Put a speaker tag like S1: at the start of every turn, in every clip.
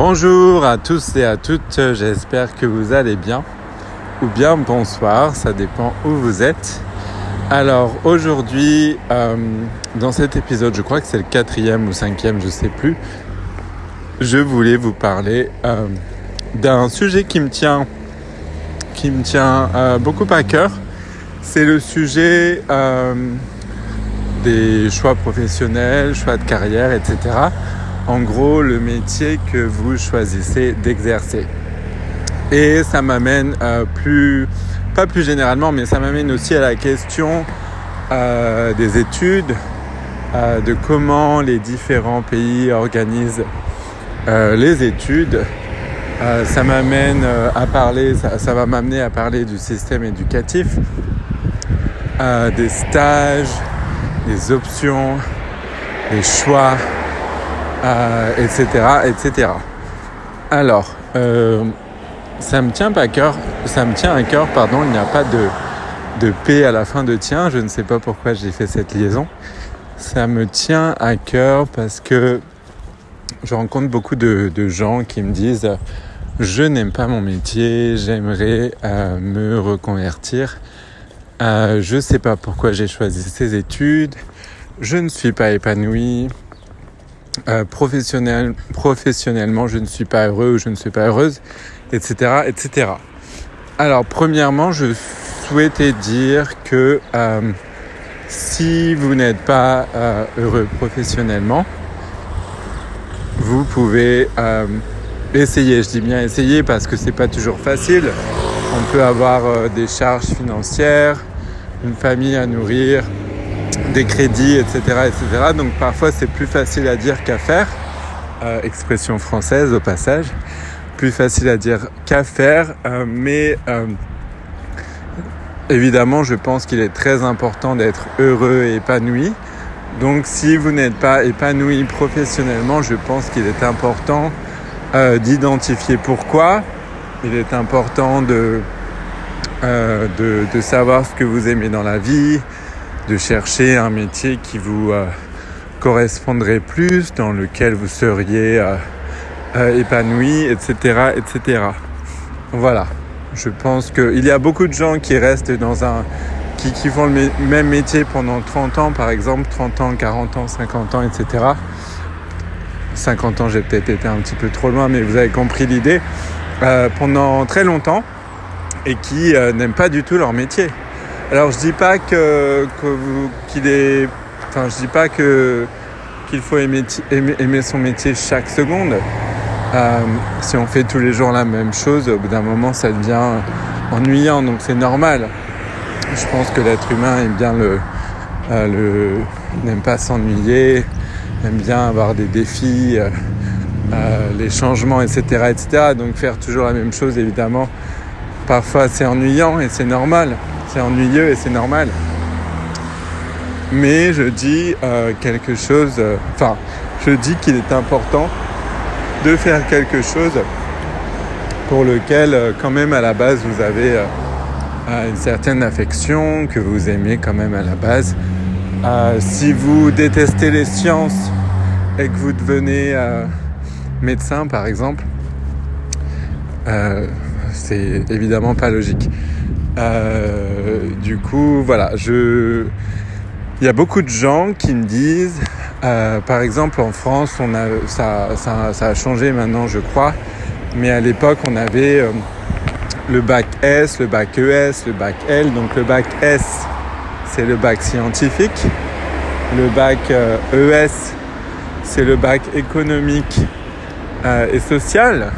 S1: Bonjour à tous et à toutes, j'espère que vous allez bien. Ou bien bonsoir, ça dépend où vous êtes. Alors aujourd'hui, euh, dans cet épisode, je crois que c'est le quatrième ou cinquième, je sais plus, je voulais vous parler euh, d'un sujet qui me tient, qui me tient euh, beaucoup à cœur. C'est le sujet des choix professionnels, choix de carrière, etc en gros le métier que vous choisissez d'exercer. Et ça m'amène euh, plus, pas plus généralement, mais ça m'amène aussi à la question euh, des études, euh, de comment les différents pays organisent les études. ça m'amène à parler, ça, va m'amener à parler du système éducatif, des stages, des options, des choix, euh, etc. Alors, euh, ça me tient à cœur, ça me tient à cœur, pardon, il n'y a pas de, de P à la fin de tien, je ne sais pas pourquoi j'ai fait cette liaison. Ça me tient à cœur parce que je rencontre beaucoup de, gens qui me disent je n'aime pas mon métier, j'aimerais euh, me reconvertir. je ne sais pas pourquoi j'ai choisi ces études, je ne suis pas épanoui, euh, professionnel, professionnellement, je ne suis pas heureux ou je ne suis pas heureuse, etc., etc. Alors, premièrement, je souhaitais dire que euh, si vous n'êtes pas euh, heureux professionnellement, vous pouvez essayer. Je dis bien essayer parce que c'est pas toujours facile. On peut avoir des charges financières, une famille à nourrir, des crédits, etc., etc. Donc parfois c'est plus facile à dire qu'à faire. Euh, expression française au passage. Plus facile à dire qu'à faire, euh, mais euh, évidemment je pense qu'il est très important d'être heureux et épanoui. Donc si vous n'êtes pas épanoui professionnellement, je pense qu'il est important d'identifier pourquoi. Il est important de, de, de savoir ce que vous aimez dans la vie, de chercher un métier qui vous euh, correspondrait plus, dans lequel vous seriez euh, euh, épanoui, etc., etc. Voilà. Je pense qu'il y a beaucoup de gens qui restent dans un qui, qui font le même métier pendant 30 ans, par exemple, 30 ans, 40 ans, 50 ans, etc. 50 ans, j'ai peut-être été un petit peu trop loin, mais vous avez compris l'idée. pendant très longtemps et qui n'aiment pas du tout leur métier. Alors je dis pas que, qu'il est, enfin je dis pas que qu'il faut aimer, aimer, son métier chaque seconde. Euh, si on fait tous les jours la même chose, au bout d'un moment ça devient ennuyant, donc c'est normal. Je pense que l'être humain aime bien le, euh, le n'aime pas s'ennuyer, aime bien avoir des défis, euh, les changements, etc., etc. Donc faire toujours la même chose, évidemment, parfois c'est ennuyant et c'est normal c'est ennuyeux et c'est normal. Mais je dis euh, quelque chose, euh, enfin, je dis qu'il est important de faire quelque chose pour lequel, euh, quand même, à la base, vous avez une certaine affection, que vous aimez quand même à la base. si vous détestez les sciences et que vous devenez médecin, par exemple, c'est évidemment pas logique. Euh, du coup, voilà, je... il y a beaucoup de gens qui me disent, euh, par exemple en France, on a, ça, ça, a changé maintenant, je crois, mais à l'époque, on avait euh, le bac S, le bac ES, le bac L. Donc le bac S, c'est le bac scientifique. Le bac ES, c'est le bac économique et social.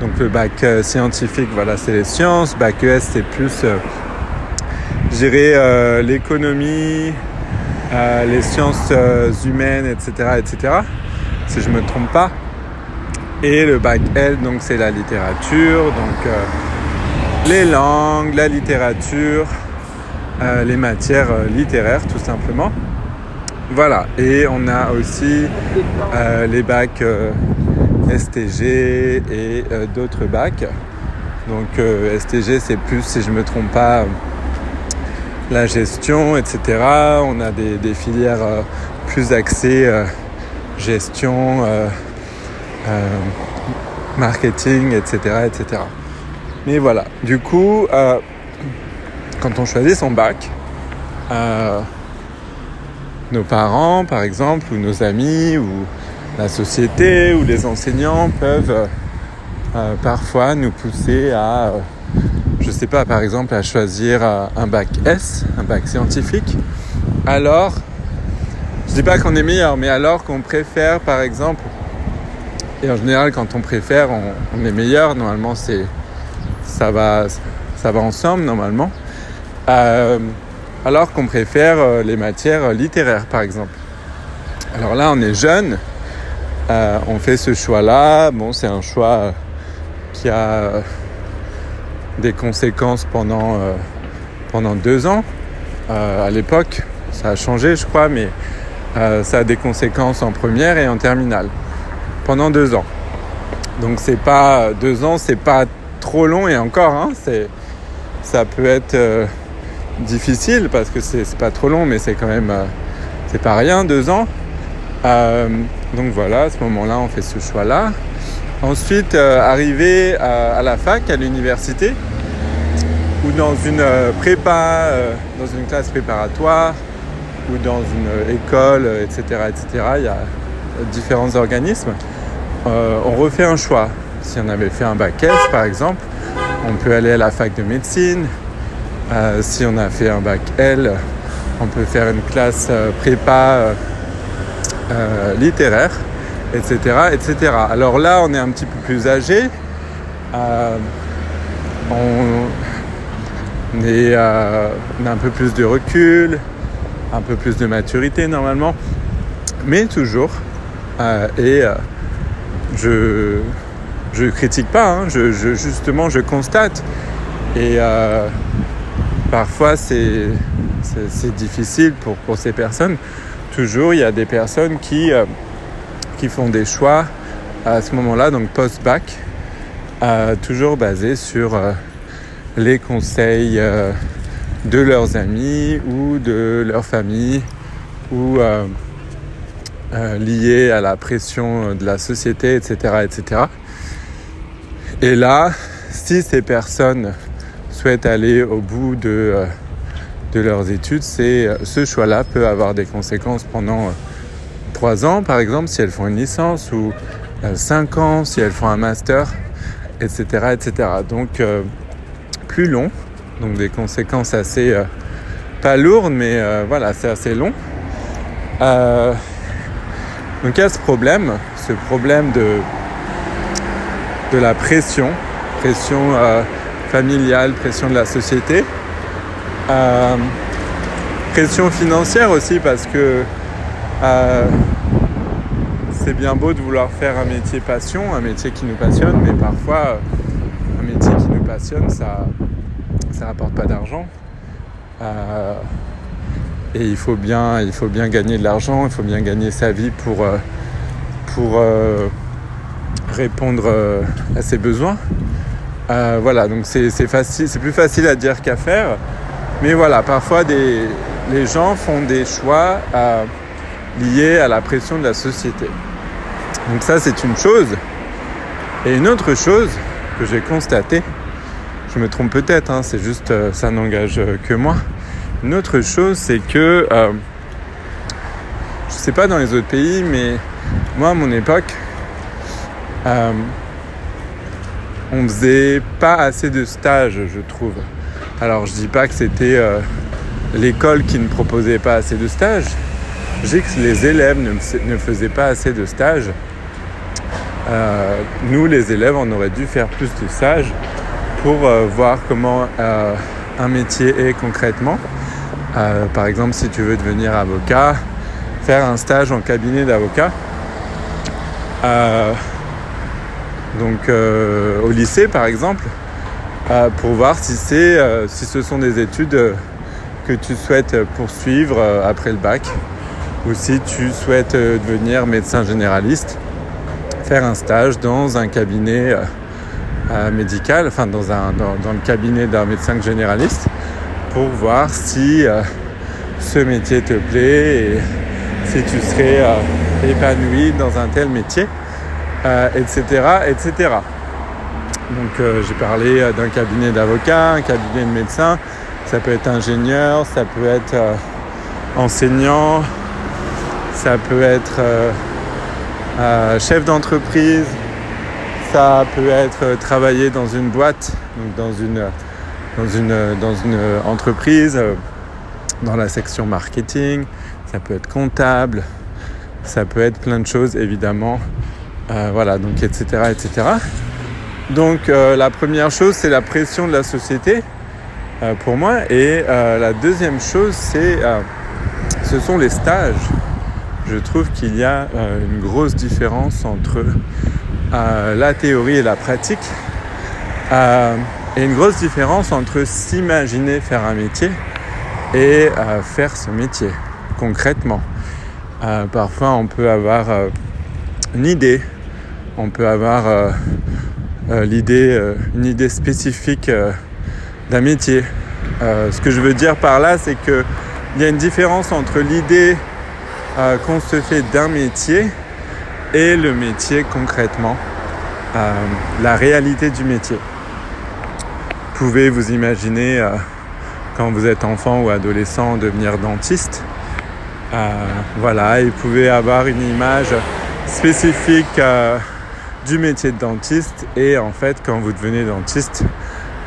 S1: Donc le bac euh, scientifique, voilà, c'est les sciences. Bac ES, c'est plus euh, euh, l'économie, les sciences humaines, etc., etc. Si je me trompe pas. Et le bac L, donc c'est la littérature, donc les langues, la littérature, les matières littéraires, tout simplement. Voilà. Et on a aussi les bacs STG et euh, d'autres bacs. Donc euh, STG c'est plus, si je ne me trompe pas, la gestion, etc. On a des, filières euh, plus axées gestion, marketing, etc., etc. Mais voilà, du coup, quand on choisit son bac, nos parents, par exemple, ou nos amis, ou la société, ou les enseignants peuvent euh, parfois nous pousser à, je sais pas, par exemple, à choisir un bac S, un bac scientifique, alors, je dis pas qu'on est meilleur, mais alors qu'on préfère, par exemple, et en général, quand on préfère, on, est meilleur. Normalement, c'est ça va, ça va ensemble normalement. Euh, alors qu'on préfère euh, les matières littéraires, par exemple. Alors là, on est jeune, euh, on fait ce choix-là. Bon, c'est un choix qui a des conséquences pendant, pendant deux ans. à l'époque, ça a changé, je crois, mais ça a des conséquences en première et en terminale pendant deux ans. Donc c'est pas deux ans, c'est pas trop long et encore, hein, c'est ça peut être euh, difficile parce que c'est pas trop long, mais c'est quand même euh, c'est pas rien deux ans. Euh, donc voilà, à ce moment-là, on fait ce choix-là. Ensuite, arriver à, la fac, à l'université, ou dans une prépa, dans une classe préparatoire, ou dans une école, etc., etc. Il y a différents organismes. Euh, on refait un choix. Si on avait fait un bac S, par exemple, on peut aller à la fac de médecine. Euh, si on a fait un bac L, on peut faire une classe euh, prépa littéraire, etc., etc. Alors là, on est un petit peu plus âgé. on, est, on a un peu plus de recul, un peu plus de maturité normalement, mais toujours. et je je critique pas, hein. je, justement je constate. Et euh, parfois c'est difficile pour, pour, ces personnes. Toujours il y a des personnes qui, euh, qui font des choix à ce moment-là, donc post-bac, euh, toujours basés sur les conseils de leurs amis ou de leur famille ou euh, liées à la pression de la société, etc., etc. Et là, si ces personnes souhaitent aller au bout de, euh, de leurs études, c'est, euh, ce choix-là peut avoir des conséquences pendant trois ans, par exemple, si elles font une licence, ou cinq ans, si elles font un master, etc., etc. Donc, plus long, donc des conséquences assez, pas lourdes, mais voilà, c'est assez long. Donc il y a ce problème, ce problème de, de la pression, pression euh, familiale, pression de la société, euh, pression financière aussi parce que euh, c'est bien beau de vouloir faire un métier passion, un métier qui nous passionne, mais parfois un métier qui nous passionne, ça ça rapporte pas d'argent. Et il faut bien, gagner de l'argent, il faut bien gagner sa vie pour, euh, euh, répondre euh, à ses besoins. voilà, donc c'est c'est plus facile à dire qu'à faire. Mais voilà, parfois les gens font des choix liés à la pression de la société. Donc ça c'est une chose. Et une autre chose que j'ai constatée, je me trompe peut-être, hein, c'est juste ça n'engage que moi. Une autre chose, c'est que, euh, je sais pas dans les autres pays, mais moi à mon époque, euh, on faisait pas assez de stages, je trouve. Alors je dis pas que c'était euh, l'école qui ne proposait pas assez de stages. Je dis que les élèves ne, faisaient pas assez de stages. Euh, nous, les élèves, on aurait dû faire plus de stages pour voir comment un métier est concrètement. Euh, par exemple, si tu veux devenir avocat, faire un stage en cabinet d'avocat. Euh, donc euh, au lycée par exemple, pour voir si, si ce sont des études que tu souhaites poursuivre après le bac ou si tu souhaites devenir médecin généraliste, faire un stage dans un cabinet médical, enfin dans, un, dans le cabinet d'un médecin généraliste pour voir si euh, ce métier te plaît et si tu serais euh, épanoui dans un tel métier, etc., euh, etc. Donc j'ai parlé d'un cabinet d'avocat, un cabinet de médecin, ça peut être ingénieur, ça peut être enseignant, ça peut être chef d'entreprise, ça peut être travailler dans une boîte, dans une, dans une, dans une entreprise, dans la section marketing, ça peut être comptable, ça peut être plein de choses évidemment. Euh, voilà, donc etc. etc. Donc euh, la première chose, c'est la pression de la société euh, pour moi. Et la deuxième chose, c'est ce sont les stages. Je trouve qu'il y a une grosse différence entre la théorie et la pratique. et une grosse différence entre s'imaginer faire un métier et faire ce métier concrètement. Euh, parfois, on peut avoir euh, une idée, on peut avoir euh, l'idée, une idée spécifique d'un métier. ce que je veux dire par là, c'est qu'il y a une différence entre l'idée qu'on se fait d'un métier et le métier concrètement, la réalité du métier. Vous pouvez vous imaginer quand vous êtes enfant ou adolescent devenir dentiste. Euh, voilà, il pouvait avoir une image spécifique euh, du métier de dentiste et en fait quand vous devenez dentiste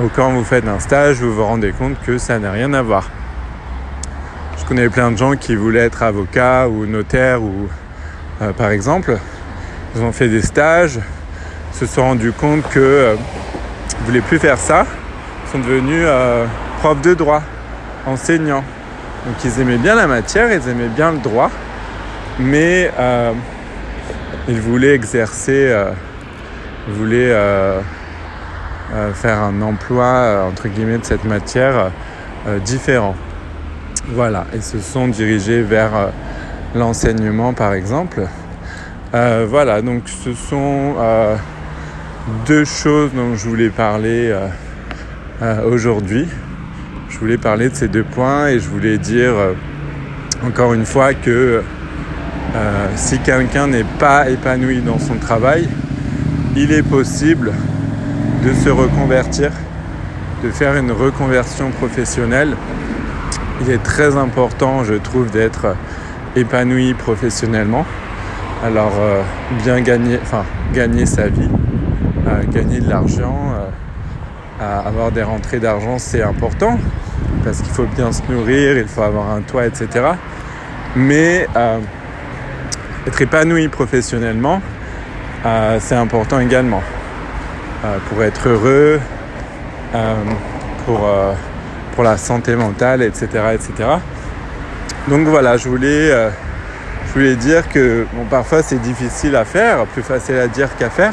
S1: ou quand vous faites un stage, vous vous rendez compte que ça n'a rien à voir. Je connais plein de gens qui voulaient être avocats ou notaires ou euh, par exemple, ils ont fait des stages, se sont rendus compte que ne voulaient plus faire ça, sont devenus profs de droit, enseignants. Donc ils aimaient bien la matière, ils aimaient bien le droit, mais euh, ils voulaient exercer, euh, ils voulaient euh, faire un emploi entre guillemets de cette matière différent. Voilà, ils se sont dirigés vers l'enseignement par exemple. voilà, donc ce sont deux choses dont je voulais parler aujourd'hui je voulais parler de ces deux points et je voulais dire euh, encore une fois que euh, si quelqu'un n'est pas épanoui dans son travail, il est possible de se reconvertir, de faire une reconversion professionnelle. Il est très important, je trouve, d'être épanoui professionnellement. Alors, euh, bien gagner, enfin, gagner sa vie, gagner de l'argent, avoir des rentrées d'argent, c'est important parce qu'il faut bien se nourrir, il faut avoir un toit, etc. Mais euh, être épanoui professionnellement, euh, c'est important également. Euh, pour être heureux, pour, pour la santé mentale, etc. Donc voilà, je voulais, dire que bon, parfois c'est difficile à faire, plus facile à dire qu'à faire,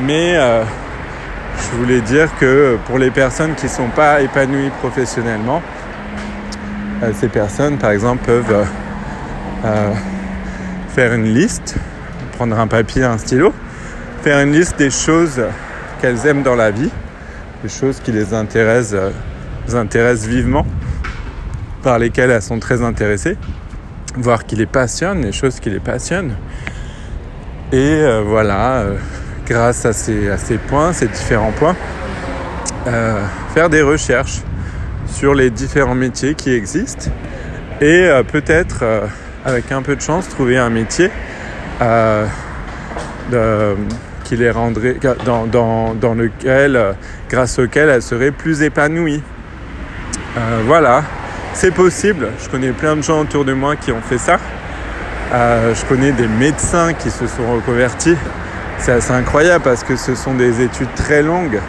S1: mais je voulais dire que pour les personnes qui ne sont pas épanouies professionnellement, euh, ces personnes, par exemple, peuvent euh, euh, faire une liste, prendre un papier, un stylo, faire une liste des choses qu'elles aiment dans la vie, des choses qui les intéressent, intéressent vivement, par lesquelles elles sont très intéressées, voir qui les passionnent, les choses qui les passionnent. Et voilà, grâce à ces, points, ces différents points, euh, faire des recherches sur les différents métiers qui existent et euh, peut-être, euh, avec un peu de chance, trouver un métier qui les rendrait, dans, dans, lequel, grâce auquel elle serait plus épanouie. voilà, c'est possible. Je connais plein de gens autour de moi qui ont fait ça. je connais des médecins qui se sont reconvertis c'est assez incroyable parce que ce sont des études très longues.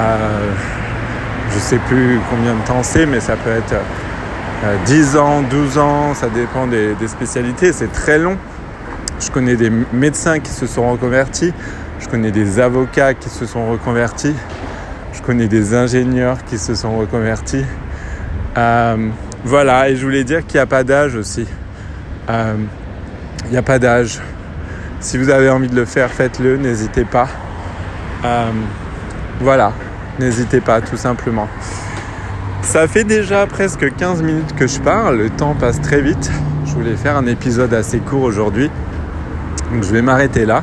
S1: Euh, je ne sais plus combien de temps c'est, mais ça peut être 10 euh, ans, 12 ans, ça dépend des, spécialités, c'est très long. Je connais des médecins qui se sont reconvertis, je connais des avocats qui se sont reconvertis, je connais des ingénieurs qui se sont reconvertis. Euh, voilà, et je voulais dire qu'il n'y a pas d'âge aussi. Il n'y a pas d'âge. Si vous avez envie de le faire, faites-le, n'hésitez pas. Euh, voilà, n'hésitez pas tout simplement. Ça fait déjà presque 15 minutes que je parle, le temps passe très vite. Je voulais faire un épisode assez court aujourd'hui, donc je vais m'arrêter là.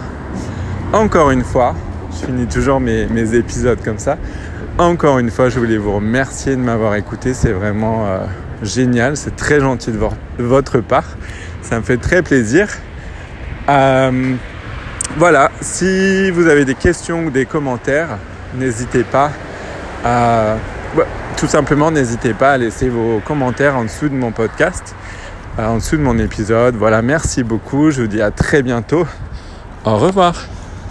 S1: Encore une fois, Je finis toujours mes, épisodes comme ça. Encore une fois, je voulais vous remercier de m'avoir écouté. C'est vraiment euh, génial. C'est très gentil de, de, votre part. Ça me fait très plaisir. Euh, voilà, si vous avez des questions ou des commentaires, n'hésitez pas à... tout simplement, n'hésitez pas à laisser vos commentaires en dessous de mon podcast, en dessous de mon épisode. Voilà, merci beaucoup. Je vous dis à très bientôt. Au revoir.